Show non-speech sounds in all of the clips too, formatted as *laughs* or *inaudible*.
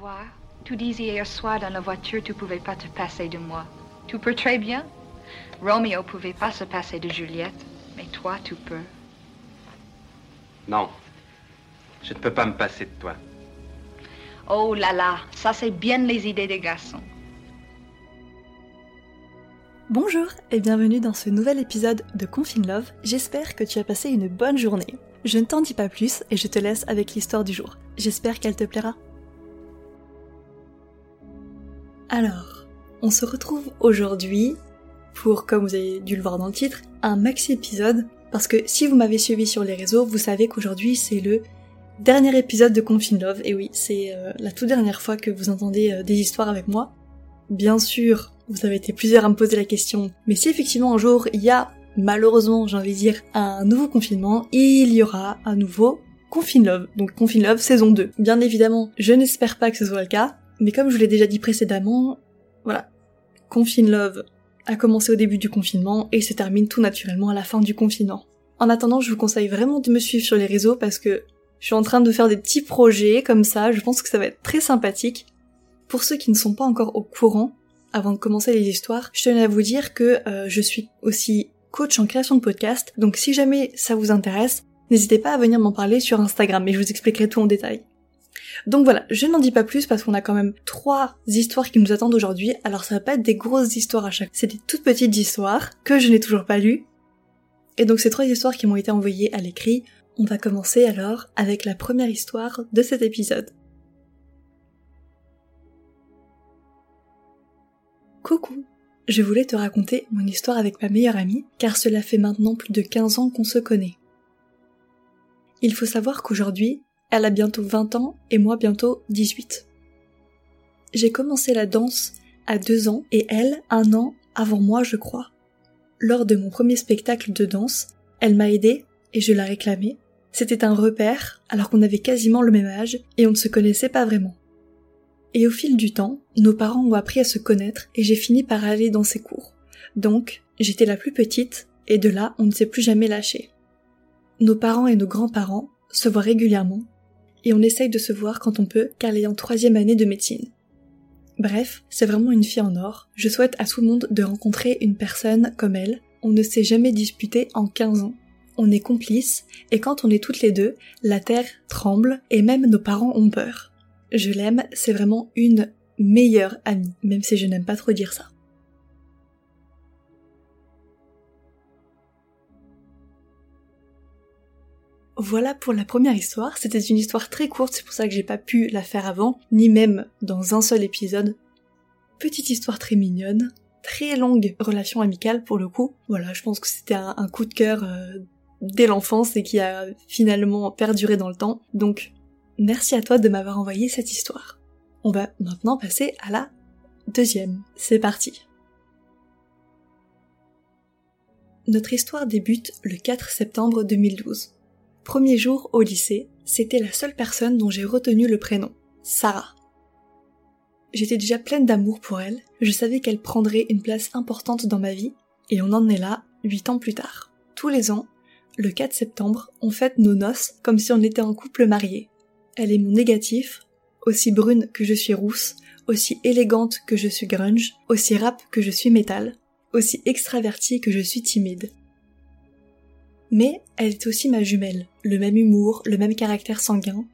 vois, tu disais hier soir dans la voiture tu pouvais pas te passer de moi. Tu peux très bien. Romeo pouvait pas se passer de Juliette, mais toi tu peux. Non. Je ne peux pas me passer de toi. Oh là là, ça c'est bien les idées des garçons. Bonjour et bienvenue dans ce nouvel épisode de Confine Love. J'espère que tu as passé une bonne journée. Je ne t'en dis pas plus et je te laisse avec l'histoire du jour. J'espère qu'elle te plaira. Alors, on se retrouve aujourd'hui pour, comme vous avez dû le voir dans le titre, un maxi épisode. Parce que si vous m'avez suivi sur les réseaux, vous savez qu'aujourd'hui c'est le dernier épisode de Confine Love. Et oui, c'est euh, la toute dernière fois que vous entendez euh, des histoires avec moi. Bien sûr, vous avez été plusieurs à me poser la question, mais si effectivement un jour il y a, malheureusement j'ai envie de dire, un nouveau confinement, il y aura un nouveau Confine Love, donc Confine Love saison 2. Bien évidemment, je n'espère pas que ce soit le cas, mais comme je vous l'ai déjà dit précédemment, voilà, Confine Love a commencé au début du confinement et se termine tout naturellement à la fin du confinement. En attendant, je vous conseille vraiment de me suivre sur les réseaux parce que je suis en train de faire des petits projets comme ça, je pense que ça va être très sympathique. Pour ceux qui ne sont pas encore au courant, avant de commencer les histoires, je tenais à vous dire que euh, je suis aussi coach en création de podcast, donc si jamais ça vous intéresse, n'hésitez pas à venir m'en parler sur Instagram et je vous expliquerai tout en détail. Donc voilà, je n'en dis pas plus parce qu'on a quand même trois histoires qui nous attendent aujourd'hui. Alors ça va pas être des grosses histoires à chaque, c'est des toutes petites histoires que je n'ai toujours pas lues. Et donc ces trois histoires qui m'ont été envoyées à l'écrit, on va commencer alors avec la première histoire de cet épisode. Coucou, je voulais te raconter mon histoire avec ma meilleure amie, car cela fait maintenant plus de 15 ans qu'on se connaît. Il faut savoir qu'aujourd'hui, elle a bientôt 20 ans et moi bientôt 18. J'ai commencé la danse à 2 ans et elle un an avant moi je crois. Lors de mon premier spectacle de danse, elle m'a aidé et je la réclamais. C'était un repère alors qu'on avait quasiment le même âge et on ne se connaissait pas vraiment. Et au fil du temps, nos parents ont appris à se connaître et j'ai fini par aller dans ses cours. Donc, j'étais la plus petite et de là, on ne s'est plus jamais lâché. Nos parents et nos grands-parents se voient régulièrement et on essaye de se voir quand on peut car elle est en troisième année de médecine. Bref, c'est vraiment une fille en or. Je souhaite à tout le monde de rencontrer une personne comme elle. On ne s'est jamais disputé en 15 ans. On est complices et quand on est toutes les deux, la terre tremble et même nos parents ont peur. Je l'aime, c'est vraiment une meilleure amie, même si je n'aime pas trop dire ça. Voilà pour la première histoire. C'était une histoire très courte, c'est pour ça que j'ai pas pu la faire avant, ni même dans un seul épisode. Petite histoire très mignonne, très longue relation amicale pour le coup. Voilà, je pense que c'était un, coup de cœur euh, dès l'enfance et qui a finalement perduré dans le temps. Donc, merci à toi de m'avoir envoyé cette histoire. On va maintenant passer à la deuxième. C'est parti. Notre histoire débute le 4 septembre 2012. Premier jour au lycée, c'était la seule personne dont j'ai retenu le prénom, Sarah. J'étais déjà pleine d'amour pour elle, je savais qu'elle prendrait une place importante dans ma vie, et on en est là, huit ans plus tard. Tous les ans, le 4 septembre, on fête nos noces comme si on était un couple marié. Elle est mon négatif, aussi brune que je suis rousse, aussi élégante que je suis grunge, aussi rap que je suis métal, aussi extravertie que je suis timide. Mais elle est aussi ma jumelle, le même humour, le même caractère sanguin,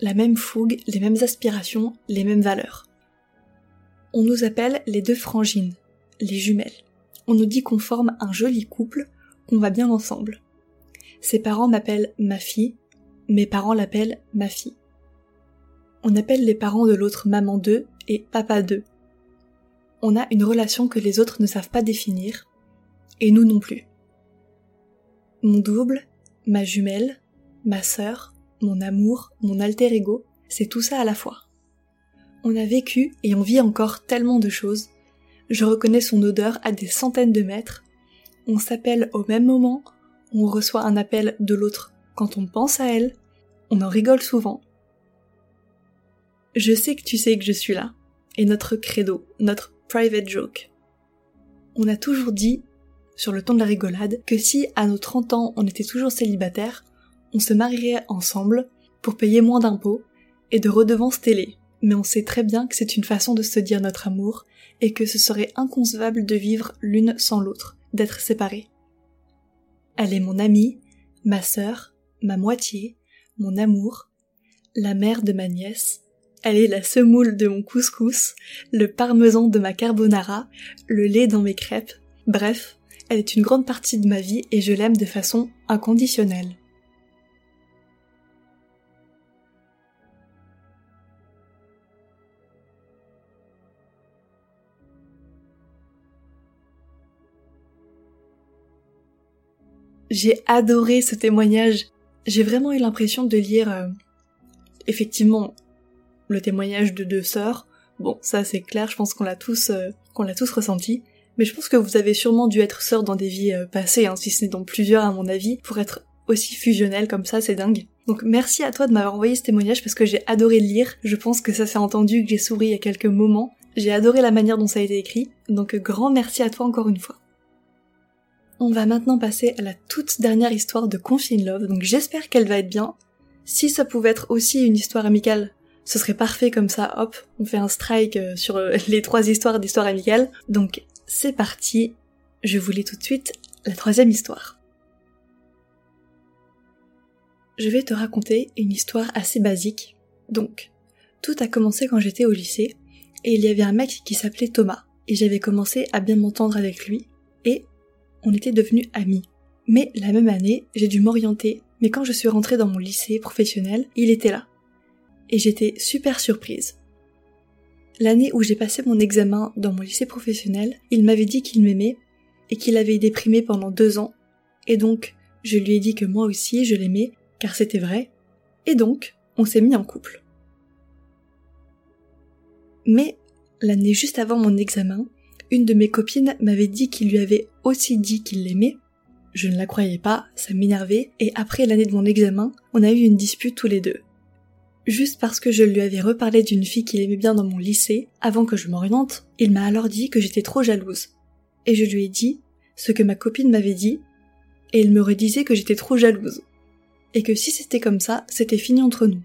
la même fougue, les mêmes aspirations, les mêmes valeurs. On nous appelle les deux frangines, les jumelles. On nous dit qu'on forme un joli couple, qu'on va bien ensemble. Ses parents m'appellent ma fille, mes parents l'appellent ma fille. On appelle les parents de l'autre maman d'eux et papa d'eux. On a une relation que les autres ne savent pas définir, et nous non plus mon double, ma jumelle, ma sœur, mon amour, mon alter ego, c'est tout ça à la fois. On a vécu et on vit encore tellement de choses. Je reconnais son odeur à des centaines de mètres. On s'appelle au même moment, on reçoit un appel de l'autre quand on pense à elle, on en rigole souvent. Je sais que tu sais que je suis là, et notre credo, notre private joke. On a toujours dit sur le ton de la rigolade que si à nos 30 ans on était toujours célibataire, on se marierait ensemble pour payer moins d'impôts et de redevances télé. mais on sait très bien que c'est une façon de se dire notre amour, et que ce serait inconcevable de vivre l'une sans l'autre, d'être séparées. Elle est mon amie, ma sœur, ma moitié, mon amour, la mère de ma nièce, elle est la semoule de mon couscous, le parmesan de ma carbonara, le lait dans mes crêpes, bref, elle est une grande partie de ma vie et je l'aime de façon inconditionnelle. J'ai adoré ce témoignage. J'ai vraiment eu l'impression de lire euh, effectivement le témoignage de deux sœurs. Bon, ça c'est clair, je pense qu'on l'a tous euh, qu'on l'a tous ressenti. Mais je pense que vous avez sûrement dû être sœurs dans des vies euh, passées, hein, si ce n'est dans plusieurs à mon avis, pour être aussi fusionnel comme ça, c'est dingue. Donc merci à toi de m'avoir envoyé ce témoignage parce que j'ai adoré le lire. Je pense que ça s'est entendu que j'ai souri à quelques moments. J'ai adoré la manière dont ça a été écrit. Donc grand merci à toi encore une fois. On va maintenant passer à la toute dernière histoire de Confine Love, donc j'espère qu'elle va être bien. Si ça pouvait être aussi une histoire amicale, ce serait parfait comme ça, hop, on fait un strike euh, sur euh, *laughs* les trois histoires d'histoire amicale. Donc c'est parti, je vous lis tout de suite la troisième histoire. Je vais te raconter une histoire assez basique. Donc, tout a commencé quand j'étais au lycée, et il y avait un mec qui s'appelait Thomas, et j'avais commencé à bien m'entendre avec lui, on était devenus amis. Mais la même année, j'ai dû m'orienter, mais quand je suis rentrée dans mon lycée professionnel, il était là. Et j'étais super surprise. L'année où j'ai passé mon examen dans mon lycée professionnel, il m'avait dit qu'il m'aimait et qu'il avait déprimé pendant deux ans. Et donc, je lui ai dit que moi aussi je l'aimais, car c'était vrai. Et donc, on s'est mis en couple. Mais, l'année juste avant mon examen, une de mes copines m'avait dit qu'il lui avait aussi dit qu'il l'aimait. Je ne la croyais pas, ça m'énervait, et après l'année de mon examen, on a eu une dispute tous les deux. Juste parce que je lui avais reparlé d'une fille qu'il aimait bien dans mon lycée, avant que je m'oriente, il m'a alors dit que j'étais trop jalouse. Et je lui ai dit ce que ma copine m'avait dit, et il me redisait que j'étais trop jalouse. Et que si c'était comme ça, c'était fini entre nous.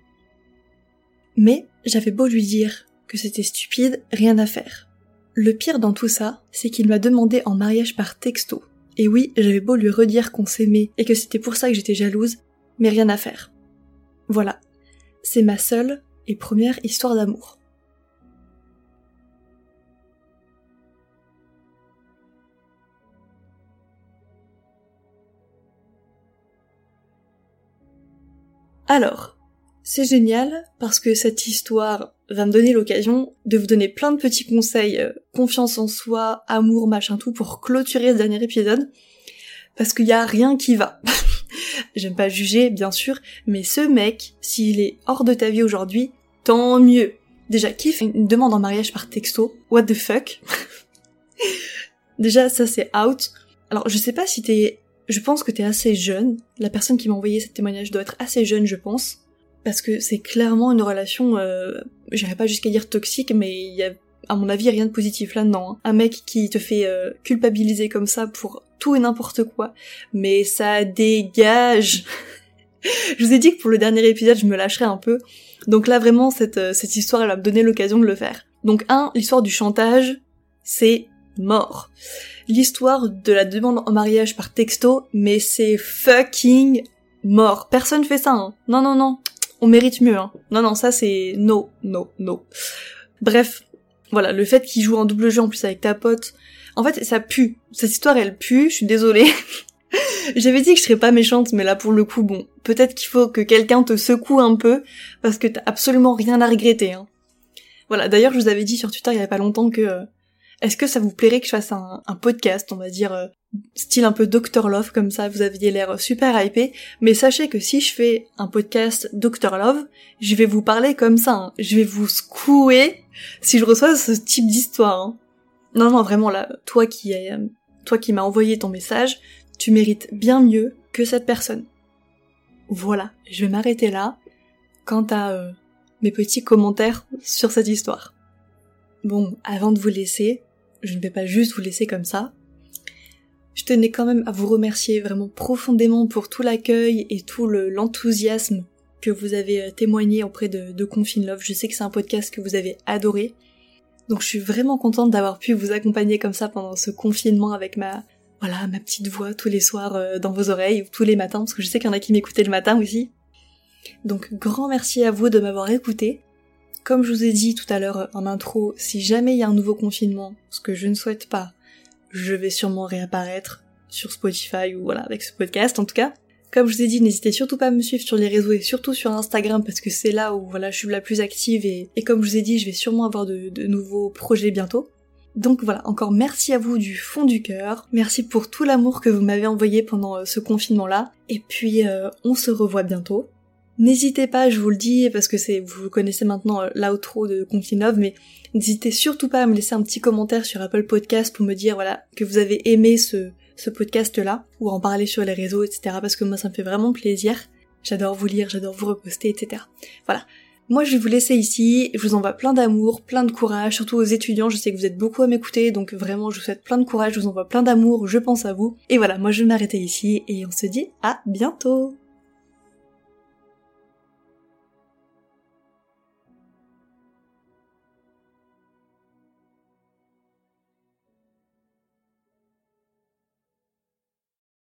Mais j'avais beau lui dire que c'était stupide, rien à faire. Le pire dans tout ça, c'est qu'il m'a demandé en mariage par texto. Et oui, j'avais beau lui redire qu'on s'aimait et que c'était pour ça que j'étais jalouse, mais rien à faire. Voilà. C'est ma seule et première histoire d'amour. Alors, c'est génial parce que cette histoire va me donner l'occasion de vous donner plein de petits conseils, euh, confiance en soi, amour, machin tout, pour clôturer ce dernier épisode. Parce qu'il y a rien qui va. *laughs* J'aime pas juger, bien sûr, mais ce mec, s'il est hors de ta vie aujourd'hui, tant mieux. Déjà, qui fait une demande en mariage par texto? What the fuck? *laughs* Déjà, ça c'est out. Alors, je sais pas si t'es... Je pense que t'es assez jeune. La personne qui m'a envoyé ce témoignage doit être assez jeune, je pense parce que c'est clairement une relation, euh, j'irais pas jusqu'à dire toxique, mais il y a, à mon avis, rien de positif là-dedans. Hein. Un mec qui te fait euh, culpabiliser comme ça pour tout et n'importe quoi, mais ça dégage. *laughs* je vous ai dit que pour le dernier épisode, je me lâcherais un peu. Donc là, vraiment, cette, euh, cette histoire, elle va me donner l'occasion de le faire. Donc un, l'histoire du chantage, c'est mort. L'histoire de la demande en mariage par texto, mais c'est fucking mort. Personne fait ça, hein. Non, non, non on mérite mieux. Hein. Non, non, ça c'est no, no, no. Bref, voilà, le fait qu'il joue en double jeu en plus avec ta pote, en fait, ça pue. Cette histoire, elle pue, je suis désolée. *laughs* J'avais dit que je serais pas méchante, mais là, pour le coup, bon, peut-être qu'il faut que quelqu'un te secoue un peu, parce que t'as absolument rien à regretter. Hein. Voilà, d'ailleurs, je vous avais dit sur Twitter il y avait pas longtemps que... Euh, est-ce que ça vous plairait que je fasse un, podcast, on va dire, euh, style un peu Dr Love comme ça, vous aviez l'air super hypé, mais sachez que si je fais un podcast Dr Love, je vais vous parler comme ça, hein. je vais vous secouer si je reçois ce type d'histoire. Hein. Non non vraiment là, toi qui toi qui m'as envoyé ton message, tu mérites bien mieux que cette personne. Voilà, je vais m'arrêter là quant à euh, mes petits commentaires sur cette histoire. Bon, avant de vous laisser, je ne vais pas juste vous laisser comme ça, je tenais quand même à vous remercier vraiment profondément pour tout l'accueil et tout l'enthousiasme que vous avez euh, témoigné auprès de, de Confine Love. Je sais que c'est un podcast que vous avez adoré. Donc je suis vraiment contente d'avoir pu vous accompagner comme ça pendant ce confinement avec ma voilà ma petite voix tous les soirs euh, dans vos oreilles ou tous les matins parce que je sais qu'il y en a qui m'écoutaient le matin aussi. Donc grand merci à vous de m'avoir écouté. Comme je vous ai dit tout à l'heure en intro, si jamais il y a un nouveau confinement, ce que je ne souhaite pas, je vais sûrement réapparaître sur Spotify ou voilà avec ce podcast en tout cas. Comme je vous ai dit, n'hésitez surtout pas à me suivre sur les réseaux et surtout sur Instagram parce que c'est là où voilà je suis la plus active et, comme je vous ai dit, je vais sûrement avoir de, nouveaux projets bientôt. Donc voilà, encore merci à vous du fond du cœur. Merci pour tout l'amour que vous m'avez envoyé pendant euh, ce confinement-là. Et puis euh, on se revoit bientôt. N'hésitez pas, je vous le dis, parce que c'est, vous connaissez maintenant euh, l'outro de Confinov, mais n'hésitez surtout pas à me laisser un petit commentaire sur Apple Podcast pour me dire, voilà, que vous avez aimé ce, ce podcast-là, ou en parler sur les réseaux, etc. Parce que moi, ça me fait vraiment plaisir. J'adore vous lire, j'adore vous reposter, etc. Voilà. Moi, je vais vous laisser ici. Je vous envoie plein d'amour, plein de courage, surtout aux étudiants. Je sais que vous êtes beaucoup à m'écouter, donc vraiment, je vous souhaite plein de courage. Je vous envoie plein d'amour. Je pense à vous. Et voilà, moi, je vais m'arrêter ici et on se dit à bientôt.